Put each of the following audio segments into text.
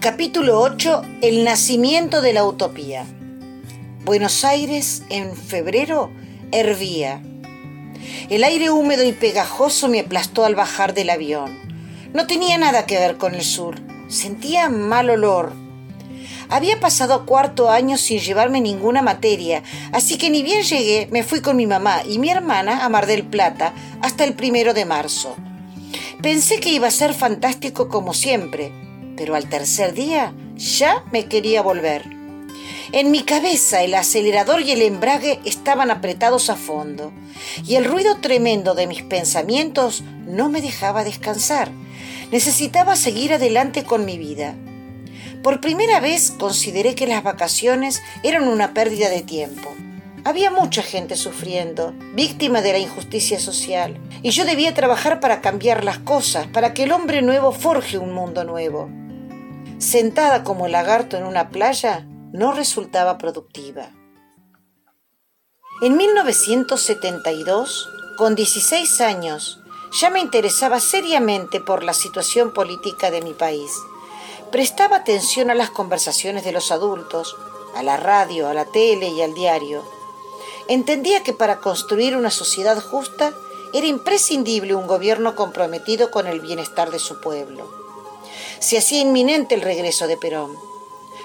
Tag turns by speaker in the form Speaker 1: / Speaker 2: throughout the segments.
Speaker 1: Capítulo 8. El nacimiento de la utopía. Buenos Aires, en febrero, hervía. El aire húmedo y pegajoso me aplastó al bajar del avión. No tenía nada que ver con el sur. Sentía mal olor. Había pasado cuarto año sin llevarme ninguna materia, así que ni bien llegué, me fui con mi mamá y mi hermana a Mar del Plata hasta el primero de marzo. Pensé que iba a ser fantástico como siempre, pero al tercer día ya me quería volver. En mi cabeza el acelerador y el embrague estaban apretados a fondo, y el ruido tremendo de mis pensamientos no me dejaba descansar. Necesitaba seguir adelante con mi vida. Por primera vez consideré que las vacaciones eran una pérdida de tiempo. Había mucha gente sufriendo, víctima de la injusticia social, y yo debía trabajar para cambiar las cosas, para que el hombre nuevo forje un mundo nuevo. Sentada como el lagarto en una playa, no resultaba productiva. En 1972, con 16 años, ya me interesaba seriamente por la situación política de mi país. Prestaba atención a las conversaciones de los adultos, a la radio, a la tele y al diario entendía que para construir una sociedad justa era imprescindible un gobierno comprometido con el bienestar de su pueblo. Se hacía inminente el regreso de Perón.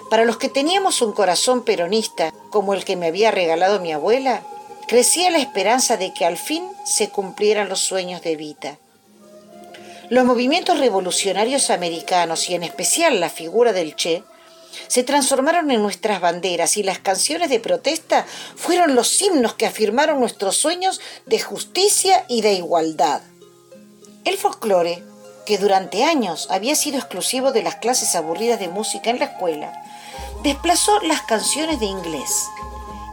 Speaker 1: Para los que teníamos un corazón peronista como el que me había regalado mi abuela, crecía la esperanza de que al fin se cumplieran los sueños de Evita. Los movimientos revolucionarios americanos y en especial la figura del Che se transformaron en nuestras banderas y las canciones de protesta fueron los himnos que afirmaron nuestros sueños de justicia y de igualdad. El folclore, que durante años había sido exclusivo de las clases aburridas de música en la escuela, desplazó las canciones de inglés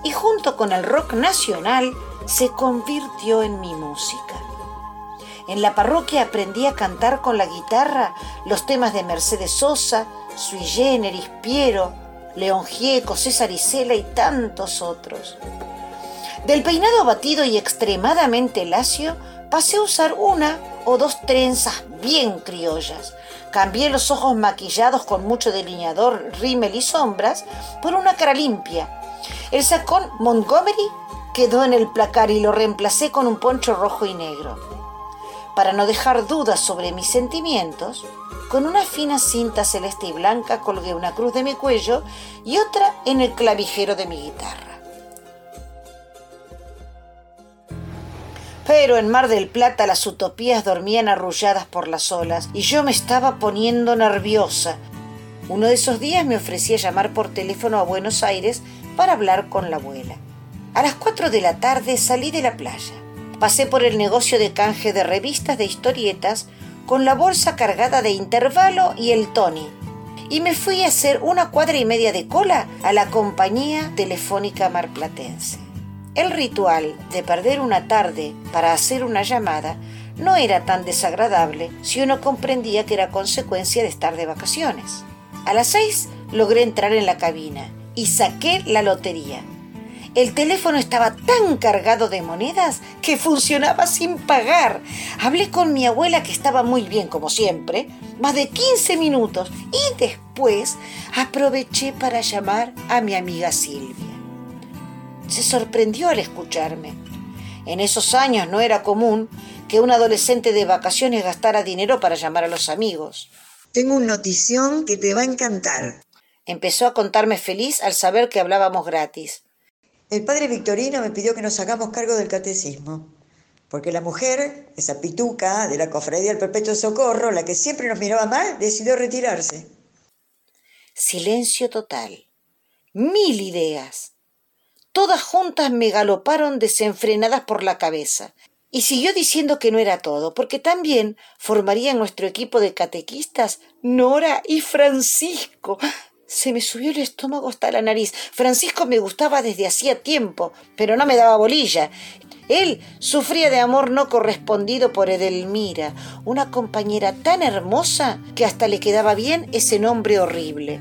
Speaker 1: y junto con el rock nacional se convirtió en mi música. En la parroquia aprendí a cantar con la guitarra los temas de Mercedes Sosa, Sui Generis, Piero, León Gieco, César Isela y tantos otros. Del peinado batido y extremadamente lacio, pasé a usar una o dos trenzas bien criollas. Cambié los ojos maquillados con mucho delineador, rímel y sombras por una cara limpia. El sacón Montgomery quedó en el placar y lo reemplacé con un poncho rojo y negro para no dejar dudas sobre mis sentimientos, con una fina cinta celeste y blanca colgué una cruz de mi cuello y otra en el clavijero de mi guitarra. Pero en Mar del Plata las utopías dormían arrulladas por las olas y yo me estaba poniendo nerviosa. Uno de esos días me ofrecí a llamar por teléfono a Buenos Aires para hablar con la abuela. A las cuatro de la tarde salí de la playa pasé por el negocio de canje de revistas de historietas con la bolsa cargada de intervalo y el Tony. Y me fui a hacer una cuadra y media de cola a la compañía telefónica marplatense. El ritual de perder una tarde para hacer una llamada no era tan desagradable si uno comprendía que era consecuencia de estar de vacaciones. A las seis logré entrar en la cabina y saqué la lotería el teléfono estaba tan cargado de monedas que funcionaba sin pagar. Hablé con mi abuela que estaba muy bien como siempre, más de 15 minutos y después aproveché para llamar a mi amiga Silvia. Se sorprendió al escucharme. En esos años no era común que un adolescente de vacaciones gastara dinero para llamar a los amigos.
Speaker 2: Tengo una notición que te va a encantar.
Speaker 1: Empezó a contarme feliz al saber que hablábamos gratis.
Speaker 2: El padre Victorino me pidió que nos hagamos cargo del catecismo, porque la mujer, esa pituca de la cofradía del Perpetuo Socorro, la que siempre nos miraba mal, decidió retirarse.
Speaker 1: Silencio total. Mil ideas. Todas juntas me galoparon desenfrenadas por la cabeza. Y siguió diciendo que no era todo, porque también formarían nuestro equipo de catequistas Nora y Francisco. Se me subió el estómago hasta la nariz. Francisco me gustaba desde hacía tiempo, pero no me daba bolilla. Él sufría de amor no correspondido por Edelmira, una compañera tan hermosa que hasta le quedaba bien ese nombre horrible.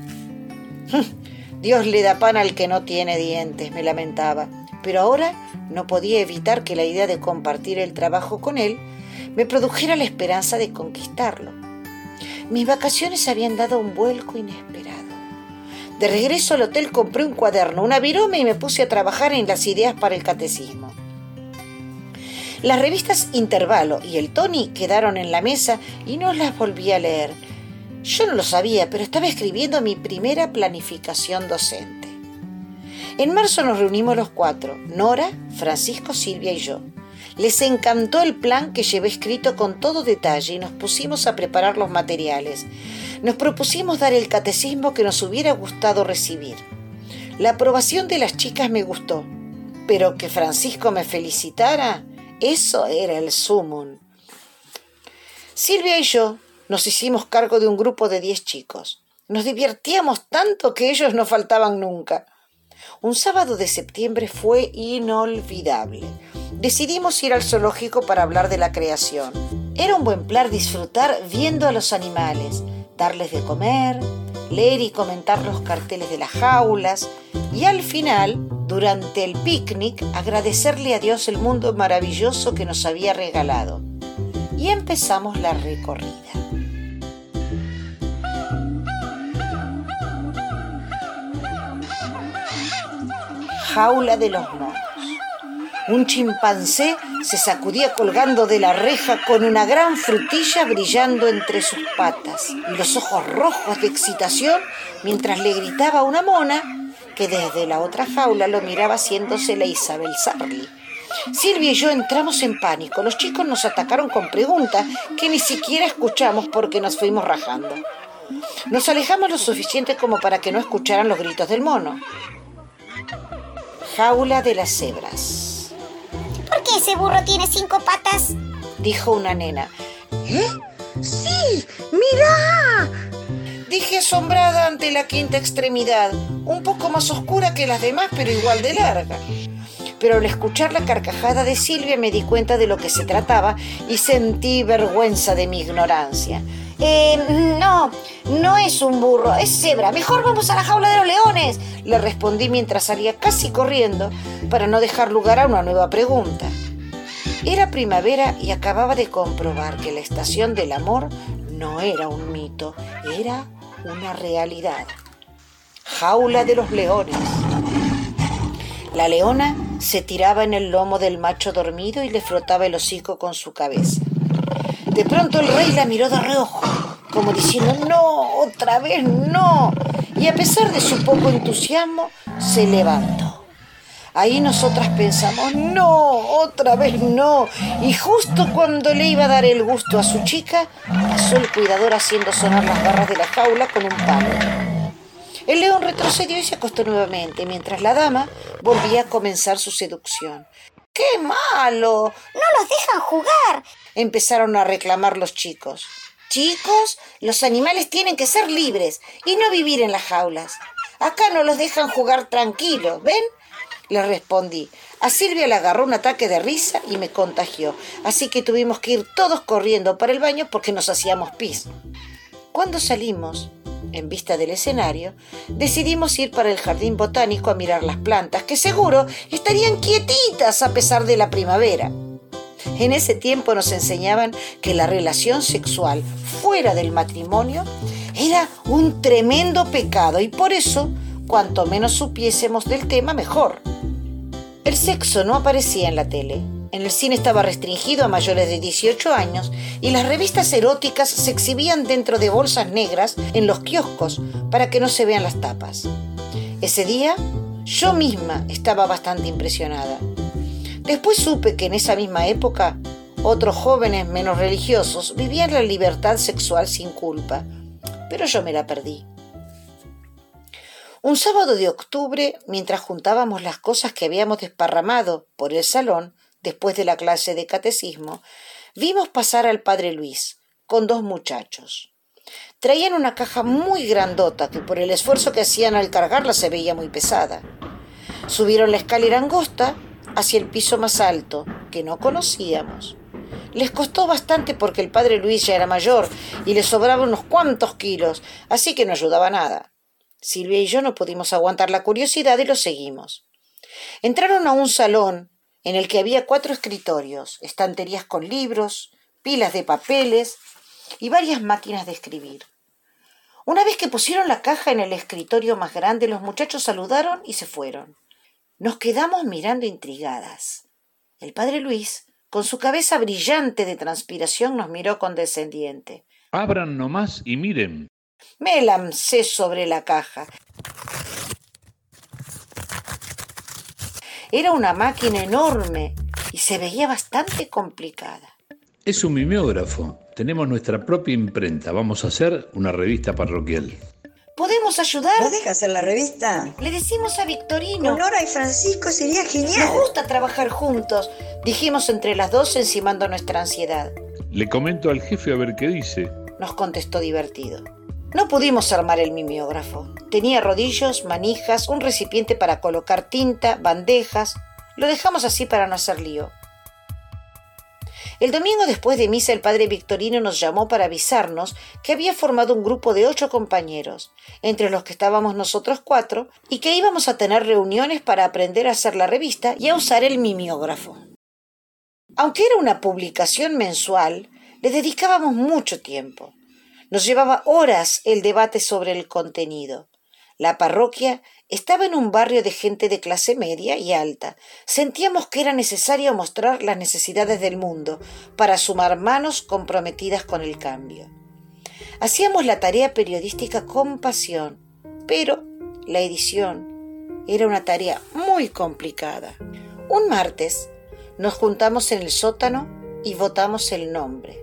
Speaker 1: Dios le da pan al que no tiene dientes, me lamentaba. Pero ahora no podía evitar que la idea de compartir el trabajo con él me produjera la esperanza de conquistarlo. Mis vacaciones habían dado un vuelco inesperado. De regreso al hotel compré un cuaderno, una virome y me puse a trabajar en las ideas para el catecismo. Las revistas Intervalo y el Tony quedaron en la mesa y no las volví a leer. Yo no lo sabía, pero estaba escribiendo mi primera planificación docente. En marzo nos reunimos los cuatro, Nora, Francisco, Silvia y yo. Les encantó el plan que llevé escrito con todo detalle y nos pusimos a preparar los materiales. Nos propusimos dar el catecismo que nos hubiera gustado recibir. La aprobación de las chicas me gustó, pero que Francisco me felicitara, eso era el sumum. Silvia y yo nos hicimos cargo de un grupo de diez chicos. Nos divertíamos tanto que ellos no faltaban nunca. Un sábado de septiembre fue inolvidable decidimos ir al zoológico para hablar de la creación. Era un buen plan disfrutar viendo a los animales, darles de comer, leer y comentar los carteles de las jaulas y al final, durante el picnic, agradecerle a Dios el mundo maravilloso que nos había regalado. Y empezamos la recorrida. Jaula de los monos. Un chimpancé se sacudía colgando de la reja con una gran frutilla brillando entre sus patas y los ojos rojos de excitación mientras le gritaba a una mona que desde la otra jaula lo miraba haciéndose la Isabel Sarli. Silvia y yo entramos en pánico. Los chicos nos atacaron con preguntas que ni siquiera escuchamos porque nos fuimos rajando. Nos alejamos lo suficiente como para que no escucharan los gritos del mono. Jaula de las cebras.
Speaker 3: ¿Por qué ese burro tiene cinco patas?
Speaker 1: Dijo una nena.
Speaker 4: ¿Eh? ¡Sí! ¡Mira!
Speaker 1: Dije asombrada ante la quinta extremidad, un poco más oscura que las demás, pero igual de larga. Pero al escuchar la carcajada de Silvia me di cuenta de lo que se trataba y sentí vergüenza de mi ignorancia.
Speaker 3: Eh, no, no es un burro, es cebra. Mejor vamos a la jaula de los leones,
Speaker 1: le respondí mientras salía casi corriendo para no dejar lugar a una nueva pregunta. Era primavera y acababa de comprobar que la estación del amor no era un mito, era una realidad. Jaula de los leones. La leona se tiraba en el lomo del macho dormido y le frotaba el hocico con su cabeza. De pronto el rey la miró de reojo, como diciendo, no, otra vez no. Y a pesar de su poco entusiasmo, se levantó. Ahí nosotras pensamos, no, otra vez no. Y justo cuando le iba a dar el gusto a su chica, pasó el cuidador haciendo sonar las barras de la jaula con un palo. El león retrocedió y se acostó nuevamente, mientras la dama volvía a comenzar su seducción. ¡Qué malo!
Speaker 3: ¡No los dejan jugar!
Speaker 1: Empezaron a reclamar los chicos.
Speaker 3: Chicos, los animales tienen que ser libres y no vivir en las jaulas. Acá no los dejan jugar tranquilos, ¿ven?
Speaker 1: le respondí. A Silvia le agarró un ataque de risa y me contagió, así que tuvimos que ir todos corriendo para el baño porque nos hacíamos pis. Cuando salimos, en vista del escenario, decidimos ir para el jardín botánico a mirar las plantas, que seguro estarían quietitas a pesar de la primavera. En ese tiempo nos enseñaban que la relación sexual fuera del matrimonio era un tremendo pecado y por eso, cuanto menos supiésemos del tema, mejor. El sexo no aparecía en la tele. En el cine estaba restringido a mayores de 18 años y las revistas eróticas se exhibían dentro de bolsas negras en los kioscos para que no se vean las tapas. Ese día yo misma estaba bastante impresionada. Después supe que en esa misma época otros jóvenes menos religiosos vivían la libertad sexual sin culpa, pero yo me la perdí. Un sábado de octubre, mientras juntábamos las cosas que habíamos desparramado por el salón después de la clase de catecismo, vimos pasar al padre Luis con dos muchachos. Traían una caja muy grandota que por el esfuerzo que hacían al cargarla se veía muy pesada. Subieron la escalera angosta hacia el piso más alto, que no conocíamos. Les costó bastante porque el padre Luis ya era mayor y le sobraban unos cuantos kilos, así que no ayudaba nada. Silvia y yo no pudimos aguantar la curiosidad y lo seguimos. Entraron a un salón en el que había cuatro escritorios, estanterías con libros, pilas de papeles y varias máquinas de escribir. Una vez que pusieron la caja en el escritorio más grande, los muchachos saludaron y se fueron. Nos quedamos mirando intrigadas. El padre Luis, con su cabeza brillante de transpiración, nos miró condescendiente.
Speaker 5: Abran nomás y miren.
Speaker 1: Me lancé sobre la caja. Era una máquina enorme y se veía bastante complicada.
Speaker 5: Es un mimeógrafo. Tenemos nuestra propia imprenta. Vamos a hacer una revista parroquial.
Speaker 1: ¿Podemos ayudar?
Speaker 2: ¿No deja hacer la revista?
Speaker 1: Le decimos a Victorino.
Speaker 2: Con Nora y Francisco sería genial.
Speaker 1: Nos gusta trabajar juntos, dijimos entre las dos encimando nuestra ansiedad.
Speaker 5: Le comento al jefe a ver qué dice.
Speaker 1: Nos contestó divertido. No pudimos armar el mimeógrafo. Tenía rodillos, manijas, un recipiente para colocar tinta, bandejas. Lo dejamos así para no hacer lío. El domingo después de misa el padre Victorino nos llamó para avisarnos que había formado un grupo de ocho compañeros, entre los que estábamos nosotros cuatro, y que íbamos a tener reuniones para aprender a hacer la revista y a usar el mimeógrafo. Aunque era una publicación mensual, le dedicábamos mucho tiempo. Nos llevaba horas el debate sobre el contenido. La parroquia estaba en un barrio de gente de clase media y alta. Sentíamos que era necesario mostrar las necesidades del mundo para sumar manos comprometidas con el cambio. Hacíamos la tarea periodística con pasión, pero la edición era una tarea muy complicada. Un martes nos juntamos en el sótano y votamos el nombre.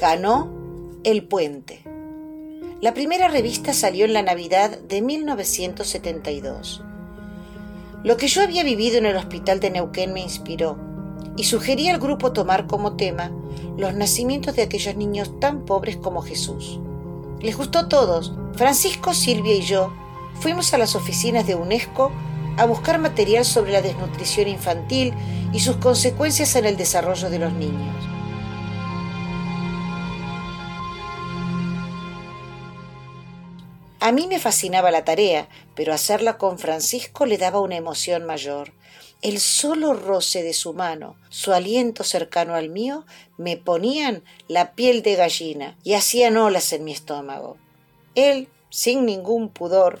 Speaker 1: Ganó El Puente. La primera revista salió en la Navidad de 1972. Lo que yo había vivido en el hospital de Neuquén me inspiró y sugerí al grupo tomar como tema los nacimientos de aquellos niños tan pobres como Jesús. Les gustó a todos. Francisco, Silvia y yo fuimos a las oficinas de UNESCO a buscar material sobre la desnutrición infantil y sus consecuencias en el desarrollo de los niños. A mí me fascinaba la tarea, pero hacerla con Francisco le daba una emoción mayor. El solo roce de su mano, su aliento cercano al mío, me ponían la piel de gallina y hacían olas en mi estómago. Él, sin ningún pudor,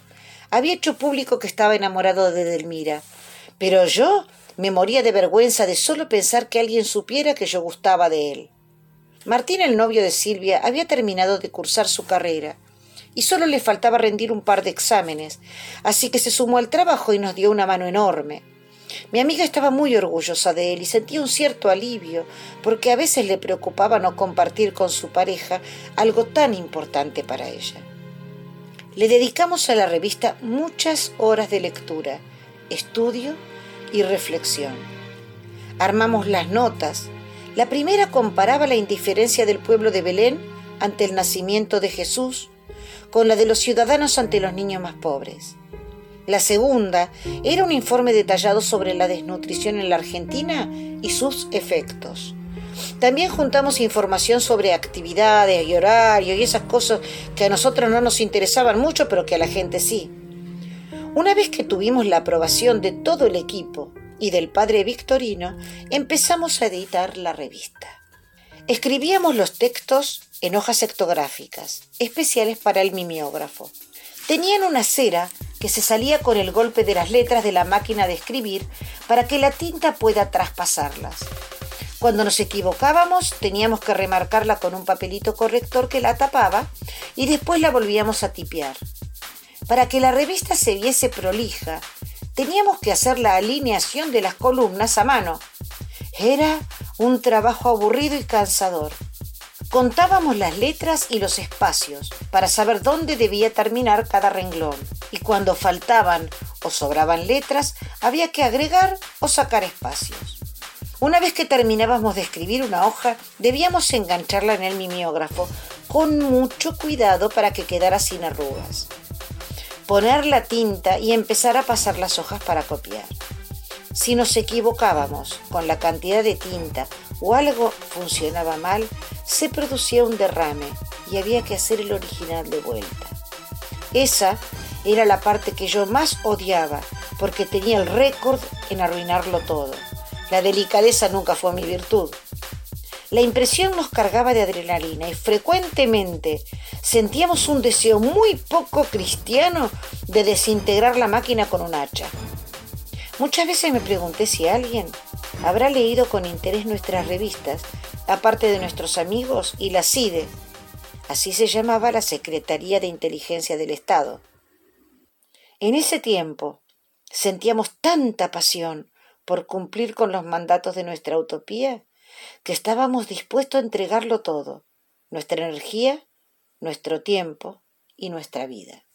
Speaker 1: había hecho público que estaba enamorado de Delmira, pero yo me moría de vergüenza de solo pensar que alguien supiera que yo gustaba de él. Martín, el novio de Silvia, había terminado de cursar su carrera y solo le faltaba rendir un par de exámenes, así que se sumó al trabajo y nos dio una mano enorme. Mi amiga estaba muy orgullosa de él y sentía un cierto alivio, porque a veces le preocupaba no compartir con su pareja algo tan importante para ella. Le dedicamos a la revista muchas horas de lectura, estudio y reflexión. Armamos las notas. La primera comparaba la indiferencia del pueblo de Belén ante el nacimiento de Jesús con la de los ciudadanos ante los niños más pobres. La segunda era un informe detallado sobre la desnutrición en la Argentina y sus efectos. También juntamos información sobre actividades y horarios y esas cosas que a nosotros no nos interesaban mucho, pero que a la gente sí. Una vez que tuvimos la aprobación de todo el equipo y del padre Victorino, empezamos a editar la revista. Escribíamos los textos en hojas sectográficas, especiales para el mimeógrafo. Tenían una cera que se salía con el golpe de las letras de la máquina de escribir para que la tinta pueda traspasarlas. Cuando nos equivocábamos teníamos que remarcarla con un papelito corrector que la tapaba y después la volvíamos a tipear. Para que la revista se viese prolija, teníamos que hacer la alineación de las columnas a mano. Era un trabajo aburrido y cansador. Contábamos las letras y los espacios para saber dónde debía terminar cada renglón y cuando faltaban o sobraban letras había que agregar o sacar espacios. Una vez que terminábamos de escribir una hoja, debíamos engancharla en el mimeógrafo con mucho cuidado para que quedara sin arrugas. Poner la tinta y empezar a pasar las hojas para copiar. Si nos equivocábamos con la cantidad de tinta o algo funcionaba mal, se producía un derrame y había que hacer el original de vuelta. Esa era la parte que yo más odiaba porque tenía el récord en arruinarlo todo. La delicadeza nunca fue mi virtud. La impresión nos cargaba de adrenalina y frecuentemente sentíamos un deseo muy poco cristiano de desintegrar la máquina con un hacha. Muchas veces me pregunté si alguien habrá leído con interés nuestras revistas, aparte de nuestros amigos y la CIDE, así se llamaba la Secretaría de Inteligencia del Estado. En ese tiempo sentíamos tanta pasión por cumplir con los mandatos de nuestra utopía que estábamos dispuestos a entregarlo todo, nuestra energía, nuestro tiempo y nuestra vida.